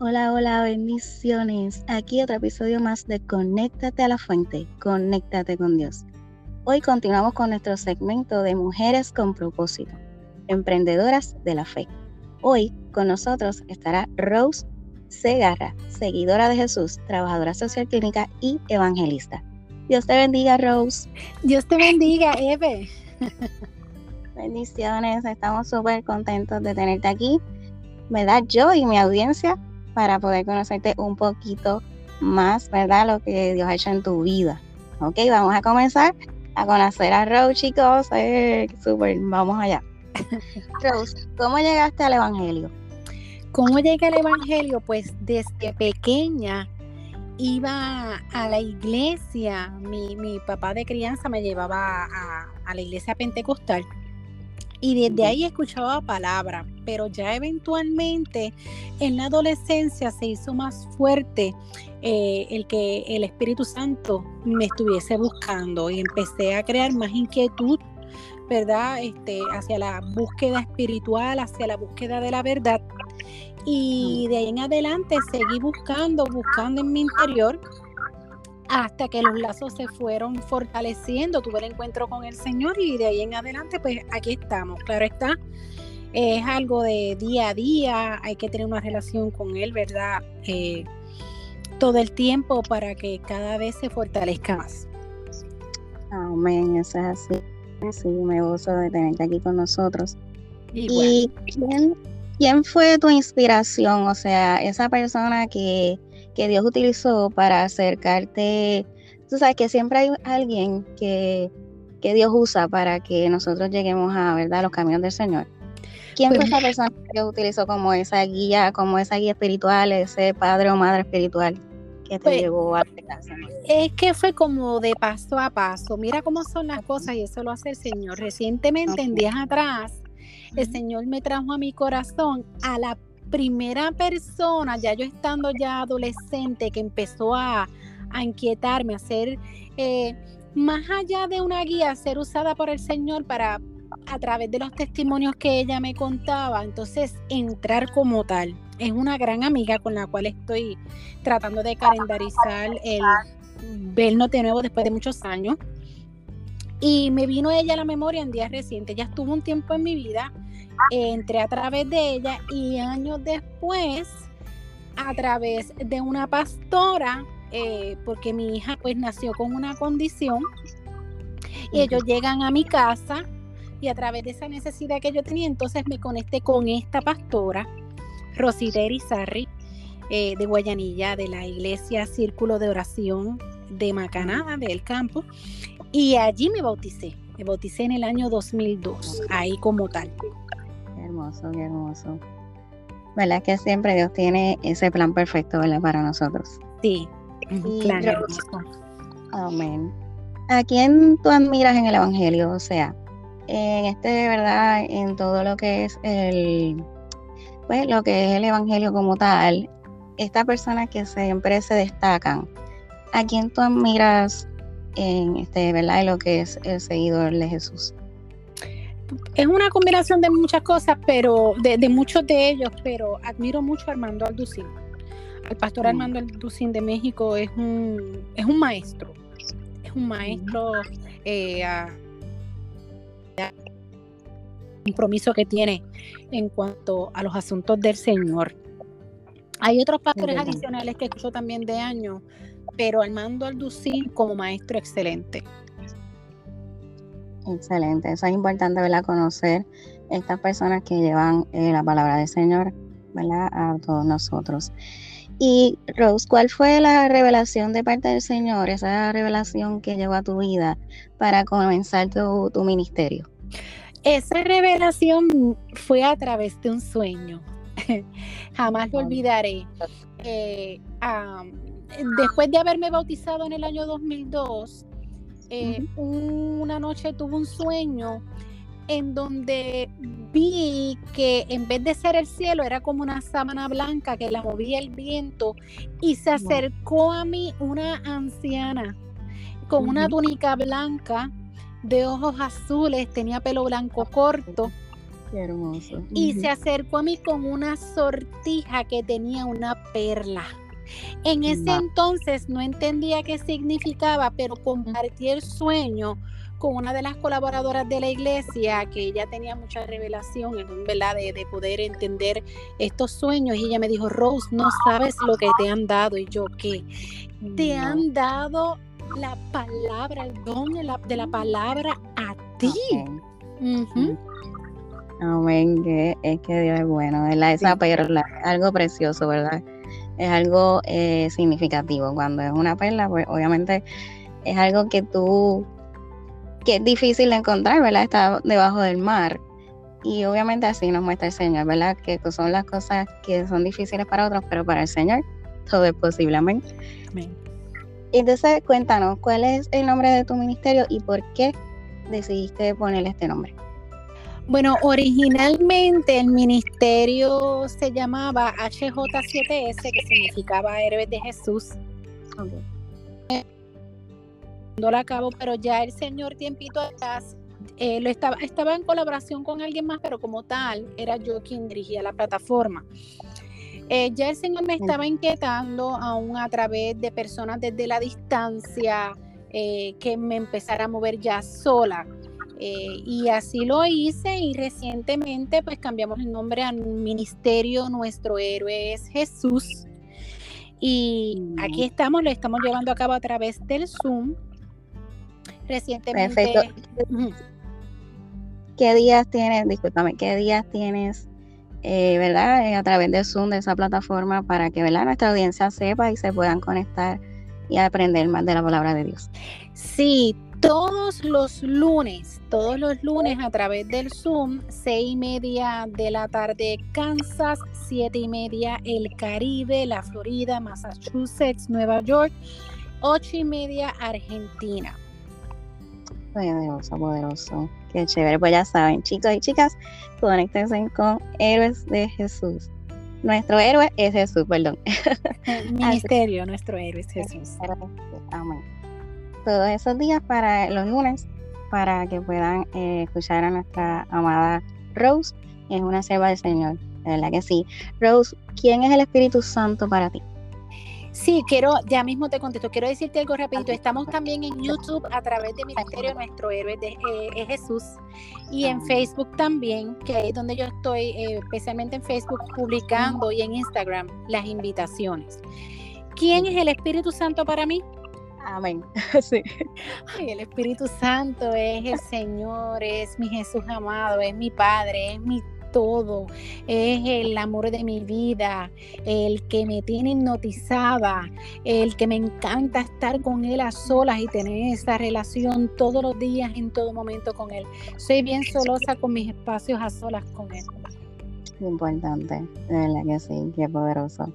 Hola, hola, bendiciones. Aquí otro episodio más de Conéctate a la Fuente, Conéctate con Dios. Hoy continuamos con nuestro segmento de Mujeres con propósito, emprendedoras de la fe. Hoy con nosotros estará Rose Segarra, seguidora de Jesús, trabajadora social clínica y evangelista. Dios te bendiga, Rose. Dios te bendiga, Eve. Bendiciones, estamos súper contentos de tenerte aquí, ¿verdad? Yo y mi audiencia para poder conocerte un poquito más, ¿verdad? Lo que Dios ha hecho en tu vida. Ok, vamos a comenzar a conocer a Rose, chicos. Eh, súper, vamos allá. Rose, ¿cómo llegaste al Evangelio? ¿Cómo llegué al Evangelio? Pues desde pequeña iba a la iglesia. Mi, mi papá de crianza me llevaba a, a la iglesia pentecostal y desde ahí escuchaba palabra, pero ya eventualmente en la adolescencia se hizo más fuerte eh, el que el Espíritu Santo me estuviese buscando y empecé a crear más inquietud, ¿verdad? Este, hacia la búsqueda espiritual, hacia la búsqueda de la verdad. Y de ahí en adelante seguí buscando, buscando en mi interior hasta que los lazos se fueron fortaleciendo, tuve el encuentro con el Señor y de ahí en adelante, pues aquí estamos. Claro está, es algo de día a día, hay que tener una relación con Él, ¿verdad? Eh, todo el tiempo para que cada vez se fortalezca más. Amén, eso es así. Sí, me gozo de tenerte aquí con nosotros. ¿Y quién, quién fue tu inspiración? O sea, esa persona que que Dios utilizó para acercarte. Tú sabes que siempre hay alguien que, Dios usa para que nosotros lleguemos a ¿verdad? los caminos del Señor. ¿Quién fue pues esa persona que Dios utilizó como esa guía, como esa guía espiritual, ese padre o madre espiritual que te pues llevó a casa? Es que fue como de paso a paso. Mira cómo son las cosas y eso lo hace el Señor. Recientemente, en días atrás, el Señor me trajo a mi corazón a la primera persona, ya yo estando ya adolescente, que empezó a, inquietarme, a ser eh, más allá de una guía, ser usada por el Señor para, a través de los testimonios que ella me contaba, entonces entrar como tal. Es una gran amiga con la cual estoy tratando de calendarizar el vernos de nuevo después de muchos años. Y me vino ella a la memoria en días recientes. Ya estuvo un tiempo en mi vida entré a través de ella y años después, a través de una pastora, eh, porque mi hija pues nació con una condición, y ellos llegan a mi casa y a través de esa necesidad que yo tenía, entonces me conecté con esta pastora, Rosideri Sarri, eh, de Guayanilla, de la iglesia Círculo de Oración de Macanada, del campo, y allí me bauticé. Me bauticé en el año 2002, ahí como tal hermoso, qué hermoso. ¿Verdad que siempre Dios tiene ese plan perfecto, ¿verdad? Para nosotros. Sí, claro. Amén. ¿A quién tú admiras en el Evangelio? O sea, en este, ¿verdad? En todo lo que es el, pues, lo que es el Evangelio como tal, estas personas que siempre se destacan, ¿a quién tú admiras en este, ¿verdad? En lo que es el seguidor de Jesús? es una combinación de muchas cosas, pero de, muchos de ellos, pero admiro mucho a Armando Alducín. El pastor mm. Armando Alducín de México es un, es un maestro, es un maestro, eh, compromiso que tiene en cuanto a los asuntos del Señor. Hay otros pastores adicionales que escucho también de años, pero Armando Alducín como maestro excelente. Excelente, eso es importante, ¿verdad? Conocer estas personas que llevan eh, la palabra del Señor, ¿verdad? A todos nosotros. Y Rose, ¿cuál fue la revelación de parte del Señor, esa revelación que llevó a tu vida para comenzar tu, ministerio? Esa revelación fue a través de un sueño. Jamás lo olvidaré. Eh, después de haberme bautizado en el año 2002, eh, una noche tuve un sueño en donde vi que en vez de ser el cielo era como una sábana blanca que la movía el viento y se acercó a mí una anciana con una túnica blanca de ojos azules, tenía pelo blanco corto Qué hermoso. Y se acercó a mí con una sortija que tenía una perla. En ese entonces no entendía qué significaba, pero compartí el sueño con una de las colaboradoras de la iglesia, que ella tenía mucha revelación, ¿verdad? De, de poder entender estos sueños. Y ella me dijo, Rose, no sabes lo que te han dado. Y yo, ¿qué? Te han dado la palabra, el don de la, palabra a ti. Amén, que es que Dios es bueno, ¿verdad? Esa perla, algo precioso, ¿verdad? Es algo eh, significativo. Cuando es una perla, pues obviamente es algo que tú, que es difícil de encontrar, ¿verdad? Está debajo del mar. Y obviamente así nos muestra el Señor, ¿verdad? Que son las cosas que son difíciles para otros, pero para el Señor todo es posible. Amén. Amén. Entonces, cuéntanos, ¿cuál es el nombre de tu ministerio y por qué decidiste ponerle este nombre? Bueno, originalmente el ministerio se llamaba HJ7S, que significaba Héroes de Jesús. No lo acabo, pero ya el Señor tiempito atrás eh, lo estaba, estaba en colaboración con alguien más, pero como tal, era yo quien dirigía la plataforma. Eh, ya el Señor me estaba inquietando aún a través de personas desde la distancia eh, que me empezara a mover ya sola. Eh, y así lo hice y recientemente pues cambiamos el nombre al ministerio Nuestro Héroe es Jesús. Y aquí estamos, lo estamos llevando a cabo a través del Zoom. Recientemente. ¿Qué días tienes, discúlpame, qué días tienes eh, ¿verdad? Eh, a través de Zoom, de esa plataforma, para que ¿verdad? nuestra audiencia sepa y se puedan conectar y aprender más de la palabra de Dios. Sí, todos los lunes, todos los lunes a través del Zoom, seis y media de la tarde Kansas, siete y media el Caribe, la Florida, Massachusetts, Nueva York, ocho y media Argentina. Poderoso, poderoso. Qué chévere. Pues ya saben, chicos y chicas, conéctense con Héroes de Jesús. Nuestro héroe es Jesús, perdón. ministerio, nuestro héroe es Jesús. Amén. Todos esos días para los lunes, para que puedan eh, escuchar a nuestra amada Rose, es una selva del Señor. De verdad que sí. Rose, ¿quién es el Espíritu Santo para ti? Sí, quiero, ya mismo te contesto, quiero decirte algo rapidito. Estamos también en YouTube a través de Ministerio Nuestro Héroe de eh, Jesús y en Facebook también, que es donde yo estoy, eh, especialmente en Facebook, publicando y en Instagram las invitaciones. ¿Quién es el Espíritu Santo para mí? Amén. Sí. el Espíritu Santo es el Señor, es mi Jesús amado, es mi Padre, es mi todo, es el amor de mi vida, el que me tiene hipnotizada, el que me encanta estar con él a solas y tener esa relación todos los días, en todo momento con él. Soy bien solosa con mis espacios a solas con él. Importante, de verdad que sí, qué poderoso.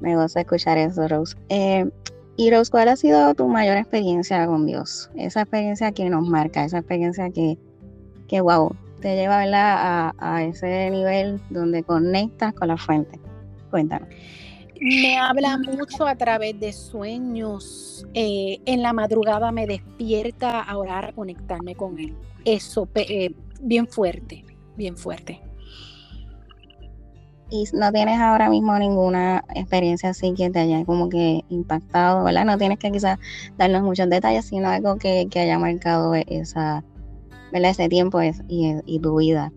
Me gusta escuchar eso, Rose. Eh, y Rose, ¿cuál ha sido tu mayor experiencia con Dios? Esa experiencia que nos marca, esa experiencia que, que wow, te lleva A, ese nivel donde conectas con la fuente. Cuéntanos. Me habla mucho a través de sueños. Eh, en la madrugada me despierta a orar, a conectarme con él. Eso, eh, bien fuerte, bien fuerte. Y no tienes ahora mismo ninguna experiencia así que te haya como que impactado, ¿verdad? No tienes que quizás darnos muchos detalles, sino algo que, que haya marcado esa, ese tiempo es, y, tu vida.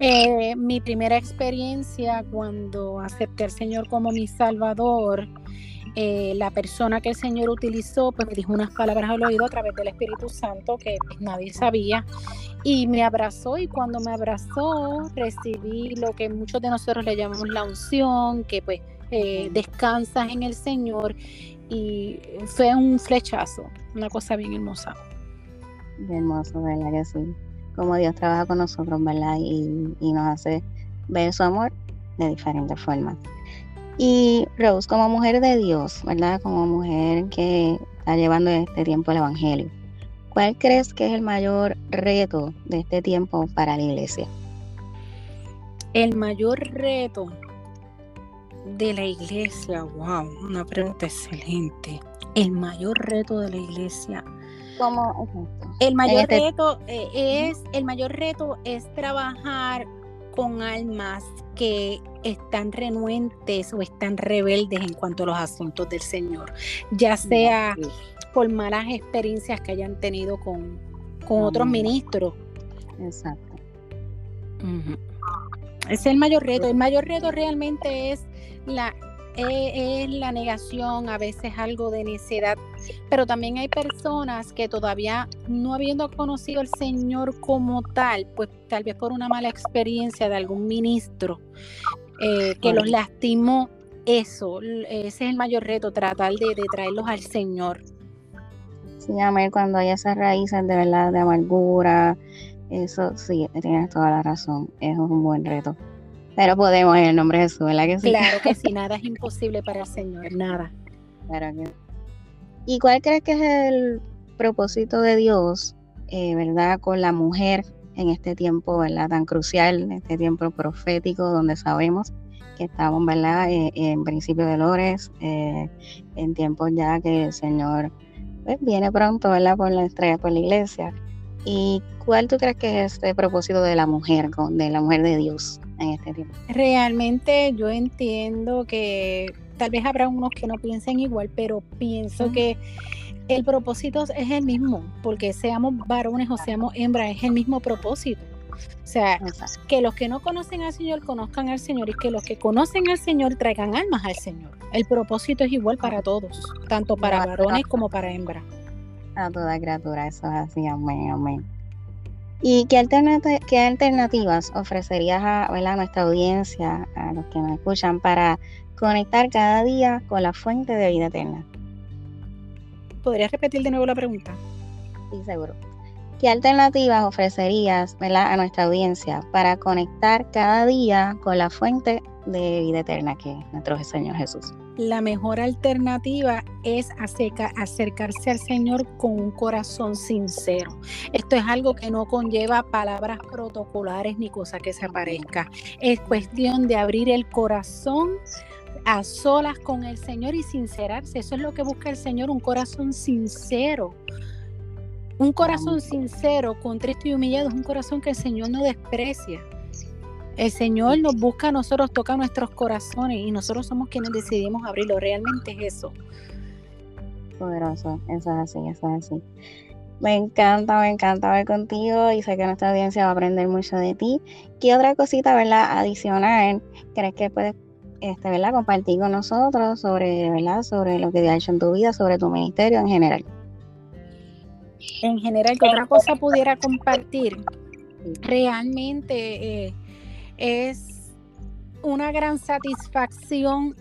Eh, mi primera experiencia cuando acepté al Señor como mi Salvador, eh, la persona que el Señor utilizó, pues me dijo unas palabras al oído a través del Espíritu Santo que pues, nadie sabía y me abrazó y cuando me abrazó recibí lo que muchos de nosotros le llamamos la unción, que pues eh, descansas en el Señor y fue un flechazo, una cosa bien hermosa. Hermoso, ¿verdad que sí? Como Dios trabaja con nosotros, ¿verdad? Y, nos hace ver su amor de diferentes formas. Y Rose, como mujer de Dios, ¿verdad? Como mujer que está llevando este tiempo el Evangelio, ¿cuál crees que es el mayor reto de este tiempo para la iglesia? El mayor reto de la iglesia, wow, una pregunta excelente. El mayor reto de la iglesia como el mayor este reto eh, es el mayor reto es trabajar con almas que están renuentes o están rebeldes en cuanto a los asuntos del Señor, ya sea por malas experiencias que hayan tenido con, con otros ministros. Exacto. Ese es el mayor reto. El mayor reto realmente es la, es, la negación, a veces algo de necedad, pero también hay personas que todavía no habiendo conocido al Señor como tal, pues tal vez por una mala experiencia de algún ministro eh, que los lastimó, eso, ese es el mayor reto, tratar de, traerlos al Señor. Sí, amén, cuando hay esas raíces de verdad de amargura, eso sí, tienes toda la razón, eso es un buen reto. Pero podemos en el nombre de Jesús, ¿verdad que sí? Claro que sí, nada es imposible para el Señor, nada. Claro que ¿Y cuál crees que es el propósito de Dios, eh, verdad, con la mujer en este tiempo, verdad, tan crucial, en este tiempo profético, donde sabemos que estamos, verdad, eh, en principio de Lores, eh, en tiempos ya que el Señor pues, viene pronto, verdad, por la estrella, por la iglesia. ¿Y cuál tú crees que es este propósito de la mujer, de la mujer de Dios en este tiempo? Realmente yo entiendo que tal vez habrá unos que no piensen igual, pero pienso que el propósito es el mismo, porque seamos varones o seamos hembras, es el mismo propósito. O sea, que los que no conocen al Señor conozcan al Señor y que los que conocen al Señor traigan almas al Señor. El propósito es igual para todos, tanto para varones como para hembras a toda criatura, eso es así, amén, amén. ¿Y qué, alternativas ofrecerías a, nuestra audiencia, a los que nos escuchan, para conectar cada día con la fuente de vida eterna? ¿Podrías repetir de nuevo la pregunta? Sí, seguro. ¿Qué alternativas ofrecerías a nuestra audiencia para conectar cada día con la fuente de vida eterna que es nuestro Señor Jesús? la mejor alternativa es acercarse al Señor con un corazón sincero. Esto es algo que no conlleva palabras protocolares ni cosa que se aparezca. Es cuestión de abrir el corazón a solas con el Señor y sincerarse. Eso es lo que busca el Señor, un corazón sincero. Un corazón sincero, contrito y humillado, es un corazón que el Señor no desprecia. El Señor nos busca a nosotros, toca nuestros corazones y nosotros somos quienes decidimos abrirlo. Realmente es eso. Poderoso, eso es así, eso es así. Me encanta, me encanta ver contigo y sé que nuestra audiencia va a aprender mucho de ti. ¿Qué otra cosita, verdad, adicional crees que puedes, este, verdad, compartir con nosotros sobre, verdad, sobre lo que te ha hecho en tu vida, sobre tu ministerio en general? En general, ¿qué otra cosa pudiera compartir? Realmente, eh, es una gran satisfacción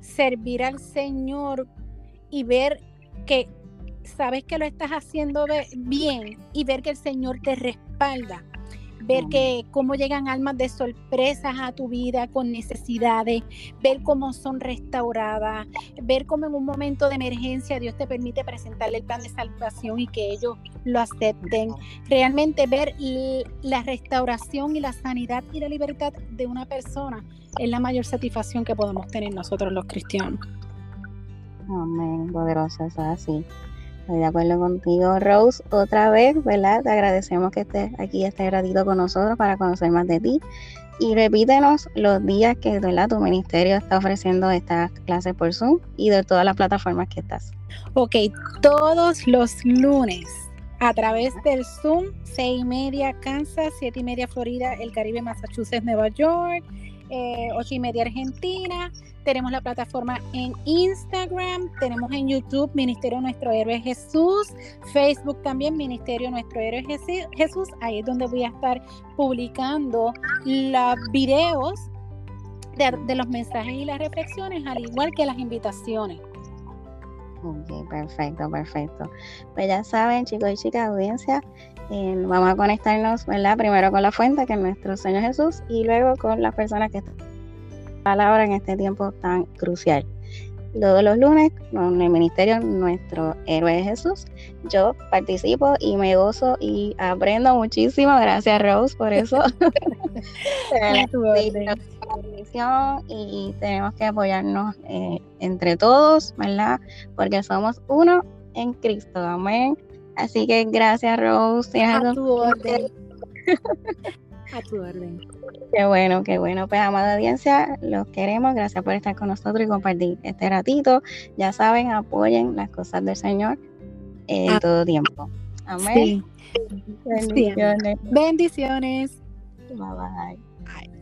servir al Señor y ver que sabes que lo estás haciendo bien y ver que el Señor te respalda ver que cómo llegan almas de sorpresas a tu vida con necesidades, ver cómo son restauradas, ver cómo en un momento de emergencia Dios te permite presentarle el plan de salvación y que ellos lo acepten. Realmente ver la restauración y la sanidad y la libertad de una persona es la mayor satisfacción que podemos tener nosotros los cristianos. Amén, poderosa, es así. Estoy de acuerdo contigo, Rose. Otra vez, ¿verdad? Te agradecemos que estés aquí este ratito con nosotros para conocer más de ti. Y repítenos los días que ¿verdad? tu ministerio está ofreciendo estas clases por Zoom y de todas las plataformas que estás. Ok, todos los lunes a través del Zoom, seis y media Kansas, siete y media Florida, el Caribe, Massachusetts, Nueva York, eh, media Argentina, tenemos la plataforma en Instagram, tenemos en YouTube Ministerio Nuestro Héroe Jesús, Facebook también Ministerio Nuestro Héroe Jesús. Ahí es donde voy a estar publicando los videos de, los mensajes y las reflexiones, al igual que las invitaciones. Ok, perfecto, perfecto. Pues ya saben, chicos y chicas, audiencia, eh, vamos a conectarnos, ¿verdad? Primero con la fuente, que es nuestro Señor Jesús, y luego con las personas que están palabra en este tiempo tan crucial. Todos los lunes, en el ministerio Nuestro Héroe Jesús, yo participo y me gozo y aprendo muchísimo. Gracias, Rose, por eso. y tenemos que apoyarnos eh, entre todos, ¿verdad? Porque somos uno en Cristo. Amén. Así que gracias, Rose. A tu orden. A tu orden. Qué bueno, qué bueno. Pues, amada audiencia, los queremos. Gracias por estar con nosotros y compartir este ratito. Ya saben, apoyen las cosas del Señor eh, ah. todo tiempo. Amén. Bendiciones. Bendiciones. Bye bye. bye.